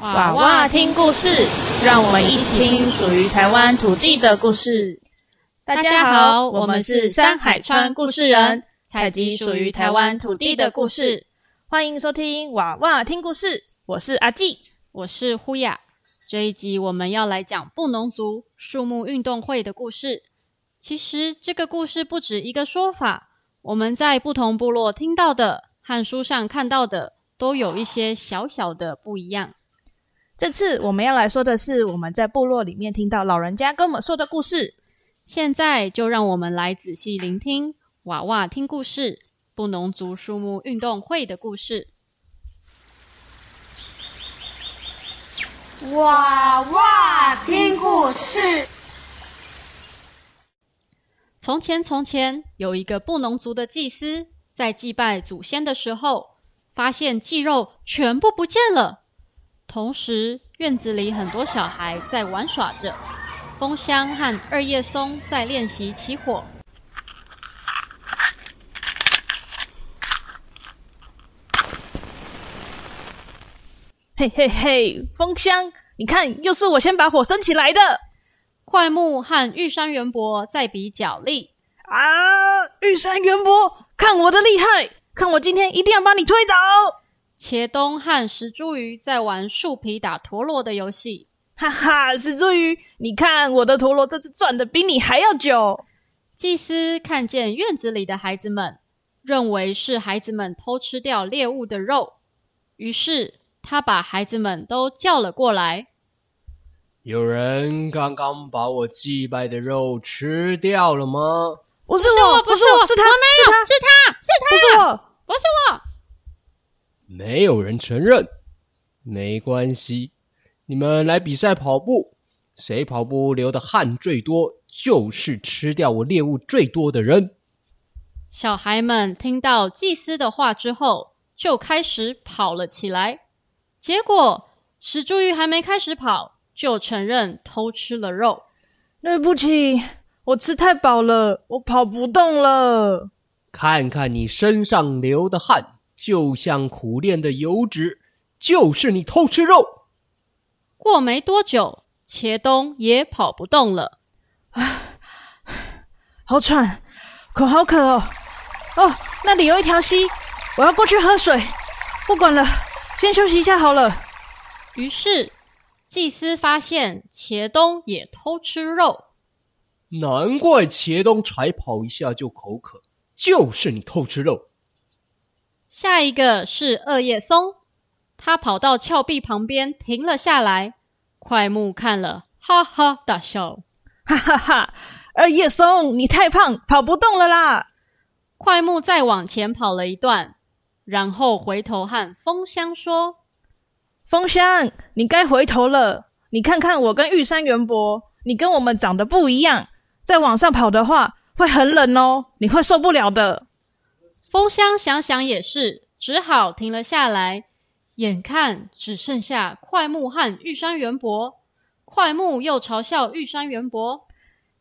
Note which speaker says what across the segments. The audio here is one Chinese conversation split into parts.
Speaker 1: 娃娃听故事，让我们一起听属于台湾土地的故事。大家好，我们是山海川故事人，采集属于台湾土地的故事。欢迎收听娃娃听故事，我是阿纪，
Speaker 2: 我是呼雅。这一集我们要来讲布农族树木运动会的故事。其实这个故事不止一个说法，我们在不同部落听到的和书上看到的都有一些小小的不一样。
Speaker 1: 这次我们要来说的是我们在部落里面听到老人家跟我们说的故事。
Speaker 2: 现在就让我们来仔细聆听娃娃听故事布农族树木运动会的故事。
Speaker 3: 娃娃听故事。
Speaker 2: 从前，从前有一个布农族的祭司，在祭拜祖先的时候，发现祭肉全部不见了。同时，院子里很多小孩在玩耍着，风箱和二叶松在练习起火。
Speaker 1: 嘿嘿嘿，风香，你看，又是我先把火升起来的。
Speaker 2: 快木和玉山元博在比脚力
Speaker 1: 啊！玉山元博，看我的厉害，看我今天一定要把你推倒。
Speaker 2: 茄东和石茱萸在玩树皮打陀螺的游戏，
Speaker 1: 哈哈！石茱萸，你看我的陀螺这次转的比你还要久。
Speaker 2: 祭司看见院子里的孩子们，认为是孩子们偷吃掉猎物的肉，于是他把孩子们都叫了过来。
Speaker 4: 有人刚刚把我祭拜的肉吃掉了吗？
Speaker 1: 不是我，不是我，是他，
Speaker 2: 是他，是他，是他，
Speaker 1: 不是我，
Speaker 2: 不是我。
Speaker 4: 没有人承认，没关系。你们来比赛跑步，谁跑步流的汗最多，就是吃掉我猎物最多的人。
Speaker 2: 小孩们听到祭司的话之后，就开始跑了起来。结果石柱玉还没开始跑，就承认偷吃了肉。
Speaker 1: 对不起，我吃太饱了，我跑不动了。
Speaker 4: 看看你身上流的汗。就像苦练的油脂，就是你偷吃肉。
Speaker 2: 过没多久，茄东也跑不动了，
Speaker 1: 啊，好喘，口好渴哦。哦，那里有一条溪，我要过去喝水。不管了，先休息一下好了。
Speaker 2: 于是，祭司发现茄东也偷吃肉，
Speaker 4: 难怪茄东才跑一下就口渴，就是你偷吃肉。
Speaker 2: 下一个是二叶松，他跑到峭壁旁边停了下来。快木看了，哈哈大笑，
Speaker 1: 哈哈哈！二叶松，你太胖，跑不动了啦！
Speaker 2: 快木再往前跑了一段，然后回头和风香说：“
Speaker 1: 风香，你该回头了。你看看我跟玉山元博，你跟我们长得不一样，再往上跑的话会很冷哦，你会受不了的。”
Speaker 2: 风箱想想也是，只好停了下来。眼看只剩下快木和玉山元博，快木又嘲笑玉山元博：“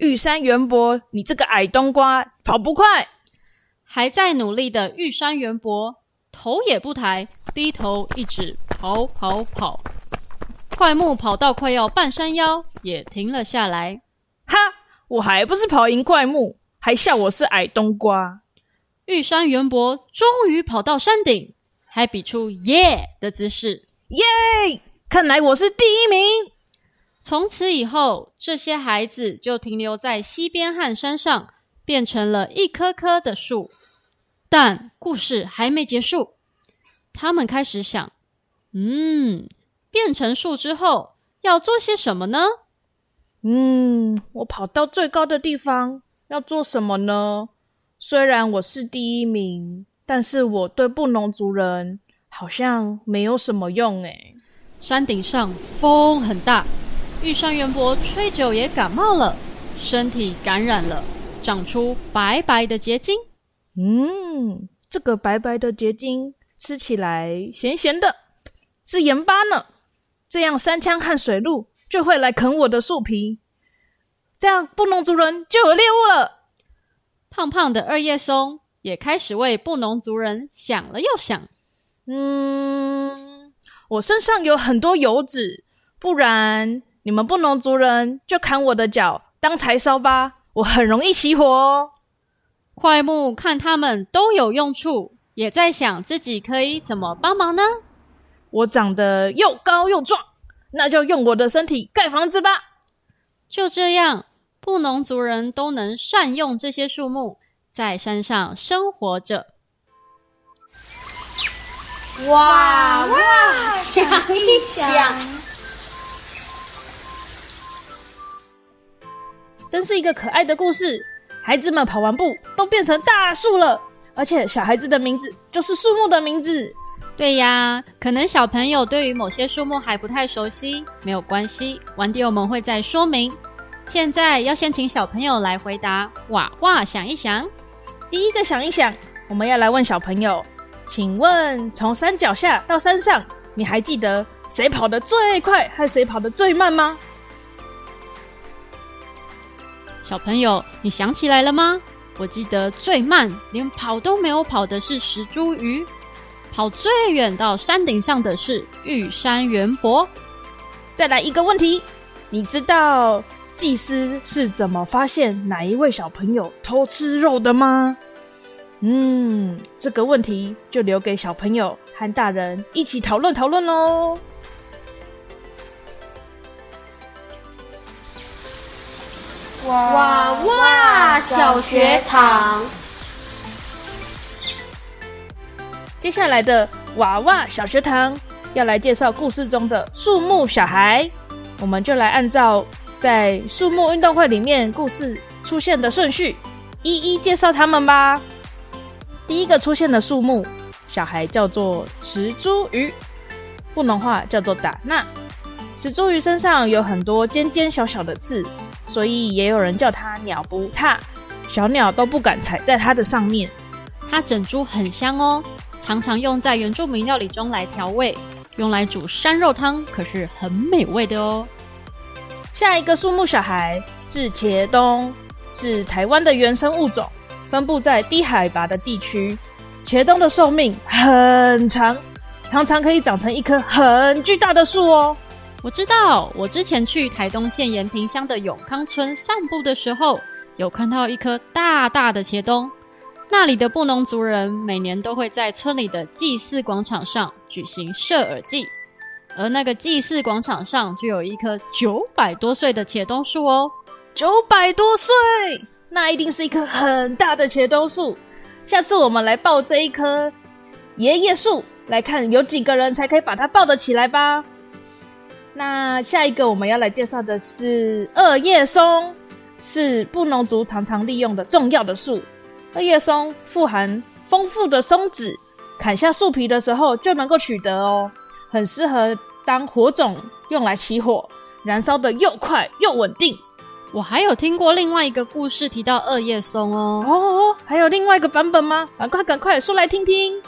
Speaker 1: 玉山元博，你这个矮冬瓜，跑不快！”
Speaker 2: 还在努力的玉山元博，头也不抬，低头一直跑跑跑。快木跑到快要半山腰，也停了下来。
Speaker 1: 哈，我还不是跑赢快木，还笑我是矮冬瓜。
Speaker 2: 玉山元博终于跑到山顶，还比出耶的姿势。
Speaker 1: 耶！看来我是第一名。
Speaker 2: 从此以后，这些孩子就停留在溪边和山上，变成了一棵棵的树。但故事还没结束，他们开始想：嗯，变成树之后要做些什么呢？
Speaker 1: 嗯，我跑到最高的地方要做什么呢？虽然我是第一名，但是我对布农族人好像没有什么用诶。
Speaker 2: 山顶上风很大，玉山元博吹久也感冒了，身体感染了，长出白白的结晶。
Speaker 1: 嗯，这个白白的结晶吃起来咸咸的，是盐巴呢。这样山枪和水鹿就会来啃我的树皮，这样布农族人就有猎物了。
Speaker 2: 胖胖的二叶松也开始为布农族人想了又想。
Speaker 1: 嗯，我身上有很多油脂，不然你们布农族人就砍我的脚当柴烧吧，我很容易起火哦。
Speaker 2: 快木看他们都有用处，也在想自己可以怎么帮忙呢？
Speaker 1: 我长得又高又壮，那就用我的身体盖房子吧。
Speaker 2: 就这样，布农族人都能善用这些树木，在山上生活着。
Speaker 3: 哇哇，想一想，
Speaker 1: 真是一个可爱的故事。孩子们跑完步都变成大树了，而且小孩子的名字就是树木的名字。
Speaker 2: 对呀，可能小朋友对于某些树木还不太熟悉，没有关系，晚点我们会再说明。现在要先请小朋友来回答。哇哇，想一想，
Speaker 1: 第一个想一想，我们要来问小朋友，请问从山脚下到山上，你还记得谁跑得最快，和谁跑得最慢吗？
Speaker 2: 小朋友，你想起来了吗？我记得最慢，连跑都没有跑的是石茱萸。跑最远到山顶上的是玉山圆柏。
Speaker 1: 再来一个问题，你知道祭司是怎么发现哪一位小朋友偷吃肉的吗？嗯，这个问题就留给小朋友和大人一起讨论讨论喽。
Speaker 3: 哇哇，小学堂。
Speaker 1: 接下来的娃娃小学堂要来介绍故事中的树木小孩，我们就来按照在树木运动会里面故事出现的顺序，一一介绍他们吧。第一个出现的树木小孩叫做石茱萸，不能话叫做打纳。石茱萸身上有很多尖尖小小的刺，所以也有人叫它鸟不踏，小鸟都不敢踩在它的上面。
Speaker 2: 它整株很香哦。常常用在原住民料理中来调味，用来煮山肉汤，可是很美味的哦。
Speaker 1: 下一个树木小孩是茄冬，是台湾的原生物种，分布在低海拔的地区。茄冬的寿命很长，常常可以长成一棵很巨大的树哦。
Speaker 2: 我知道，我之前去台东县延平乡的永康村散步的时候，有看到一棵大大的茄冬。那里的布农族人每年都会在村里的祭祀广场上举行射耳祭，而那个祭祀广场上就有一棵九百多岁的茄冬树哦。
Speaker 1: 九百多岁，那一定是一棵很大的茄冬树。下次我们来抱这一棵爷爷树，来看有几个人才可以把它抱得起来吧。那下一个我们要来介绍的是二叶松，是布农族常常利用的重要的树。二叶松富含丰富的松脂，砍下树皮的时候就能够取得哦，很适合当火种用来起火，燃烧的又快又稳定。
Speaker 2: 我还有听过另外一个故事提到二叶松哦。
Speaker 1: 哦，还有另外一个版本吗？赶快赶快说来听听。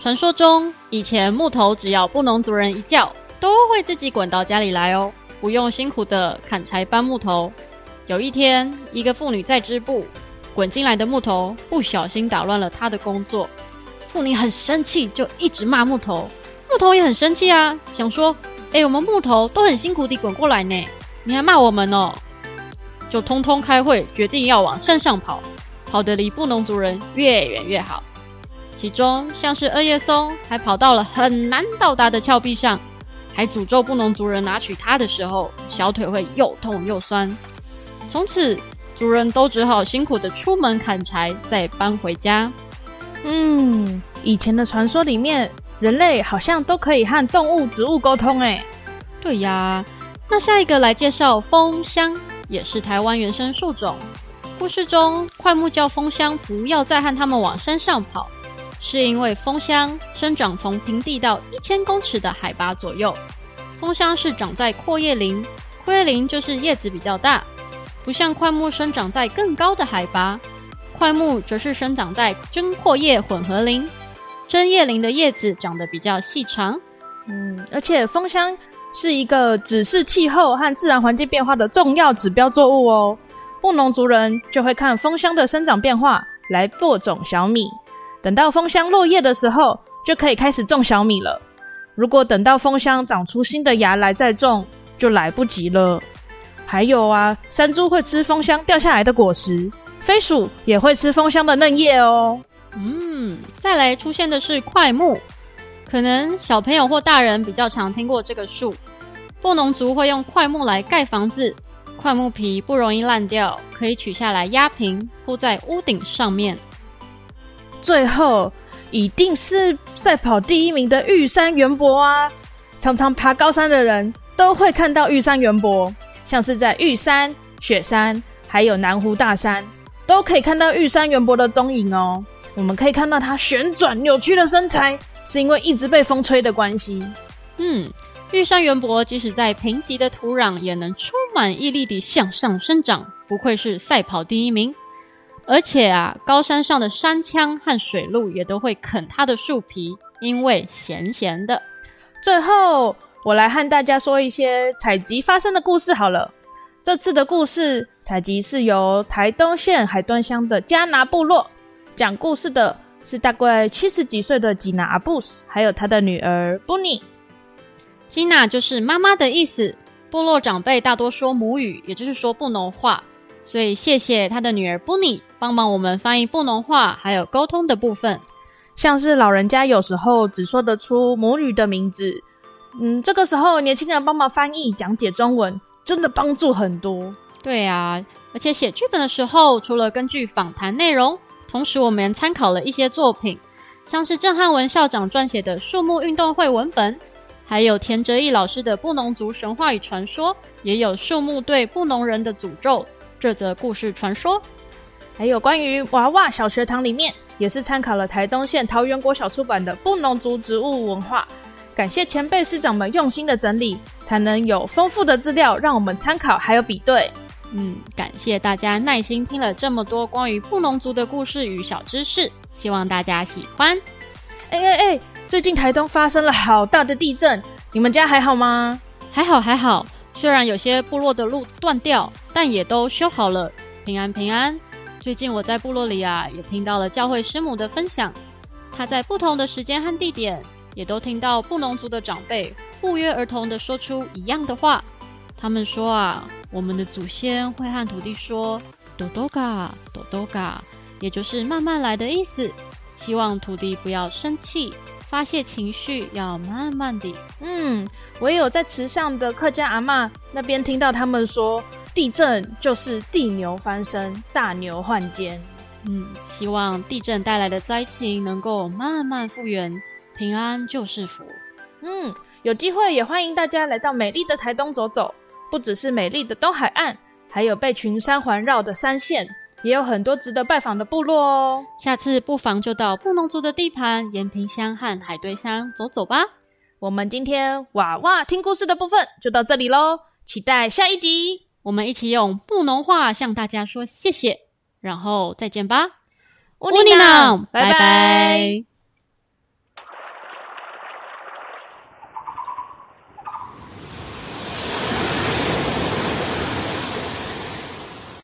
Speaker 2: 传说中，以前木头只要布农族人一叫，都会自己滚到家里来哦，不用辛苦的砍柴搬木头。有一天，一个妇女在织布。滚进来的木头不小心打乱了她的工作，妇女很生气，就一直骂木头。木头也很生气啊，想说：“哎，我们木头都很辛苦地滚过来呢，你还骂我们哦？”就通通开会，决定要往山上跑，跑得离布农族人越远越好。其中像是二叶松，还跑到了很难到达的峭壁上，还诅咒布农族人拿取它的时候，小腿会又痛又酸。从此。族人都只好辛苦的出门砍柴，再搬回家。
Speaker 1: 嗯，以前的传说里面，人类好像都可以和动物、植物沟通。哎，
Speaker 2: 对呀。那下一个来介绍枫香，也是台湾原生树种。故事中，快木叫枫香不要再和他们往山上跑，是因为枫香生长从平地到一千公尺的海拔左右。枫香是长在阔叶林，阔叶林就是叶子比较大。不像块木生长在更高的海拔，块木则是生长在针阔叶混合林。针叶林的叶子长得比较细长，
Speaker 1: 嗯，而且枫香是一个指示气候和自然环境变化的重要指标作物哦。布农族人就会看枫香的生长变化来播种小米，等到枫香落叶的时候，就可以开始种小米了。如果等到枫香长出新的芽来再种，就来不及了。还有啊，山猪会吃枫香掉下来的果实，飞鼠也会吃枫香的嫩叶哦。
Speaker 2: 嗯，再来出现的是快木，可能小朋友或大人比较常听过这个树。布农族会用快木来盖房子，快木皮不容易烂掉，可以取下来压平，铺在屋顶上面。
Speaker 1: 最后一定是赛跑第一名的玉山元博啊！常常爬高山的人都会看到玉山元博，像是在玉山、雪山，还有南湖大山，都可以看到玉山元博的踪影哦。我们可以看到它旋转扭曲的身材，是因为一直被风吹的关系。
Speaker 2: 嗯，玉山圆柏即使在贫瘠的土壤，也能充满毅力地向上生长，不愧是赛跑第一名。而且啊，高山上的山羌和水鹿也都会啃它的树皮，因为咸咸的。
Speaker 1: 最后，我来和大家说一些采集发生的故事好了。这次的故事采集是由台东县海端乡的加拿部落讲故事的，是大概七十几岁的吉娜阿布斯，还有他的女儿布尼。
Speaker 2: 吉娜就是妈妈的意思。部落长辈大多说母语，也就是说布农话。所以，谢谢他的女儿布尼帮忙我们翻译布农话，还有沟通的部分。
Speaker 1: 像是老人家有时候只说得出母语的名字，嗯，这个时候年轻人帮忙翻译讲解中文，真的帮助很多。
Speaker 2: 对啊，而且写剧本的时候，除了根据访谈内容，同时我们参考了一些作品，像是郑汉文校长撰写的树木运动会文本，还有田哲义老师的布农族神话与传说，也有树木对布农人的诅咒。这则故事传说，
Speaker 1: 还有关于娃娃小学堂里面，也是参考了台东县桃园国小出版的布农族植物文化。感谢前辈师长们用心的整理，才能有丰富的资料让我们参考还有比对。
Speaker 2: 嗯，感谢大家耐心听了这么多关于布农族的故事与小知识，希望大家喜欢。
Speaker 1: 哎哎哎，最近台东发生了好大的地震，你们家还好吗？
Speaker 2: 还好还好。虽然有些部落的路断掉，但也都修好了，平安平安。最近我在部落里啊，也听到了教会师母的分享，她在不同的时间和地点，也都听到布农族的长辈不约而同的说出一样的话。他们说啊，我们的祖先会和土地说“多多嘎，多多嘎”，也就是慢慢来的意思，希望土地不要生气。发泄情绪要慢慢的。
Speaker 1: 嗯，我也有在池上的客家阿妈那边听到他们说，地震就是地牛翻身，大牛换肩。
Speaker 2: 嗯，希望地震带来的灾情能够慢慢复原，平安就是福。
Speaker 1: 嗯，有机会也欢迎大家来到美丽的台东走走，不只是美丽的东海岸，还有被群山环绕的山线。也有很多值得拜访的部落哦，
Speaker 2: 下次不妨就到布农族的地盘延平乡和海堆乡走走吧。
Speaker 1: 我们今天娃娃听故事的部分就到这里喽，期待下一集，
Speaker 2: 我们一起用布农话向大家说谢谢，然后再见吧。
Speaker 1: 乌尼娜，拜拜。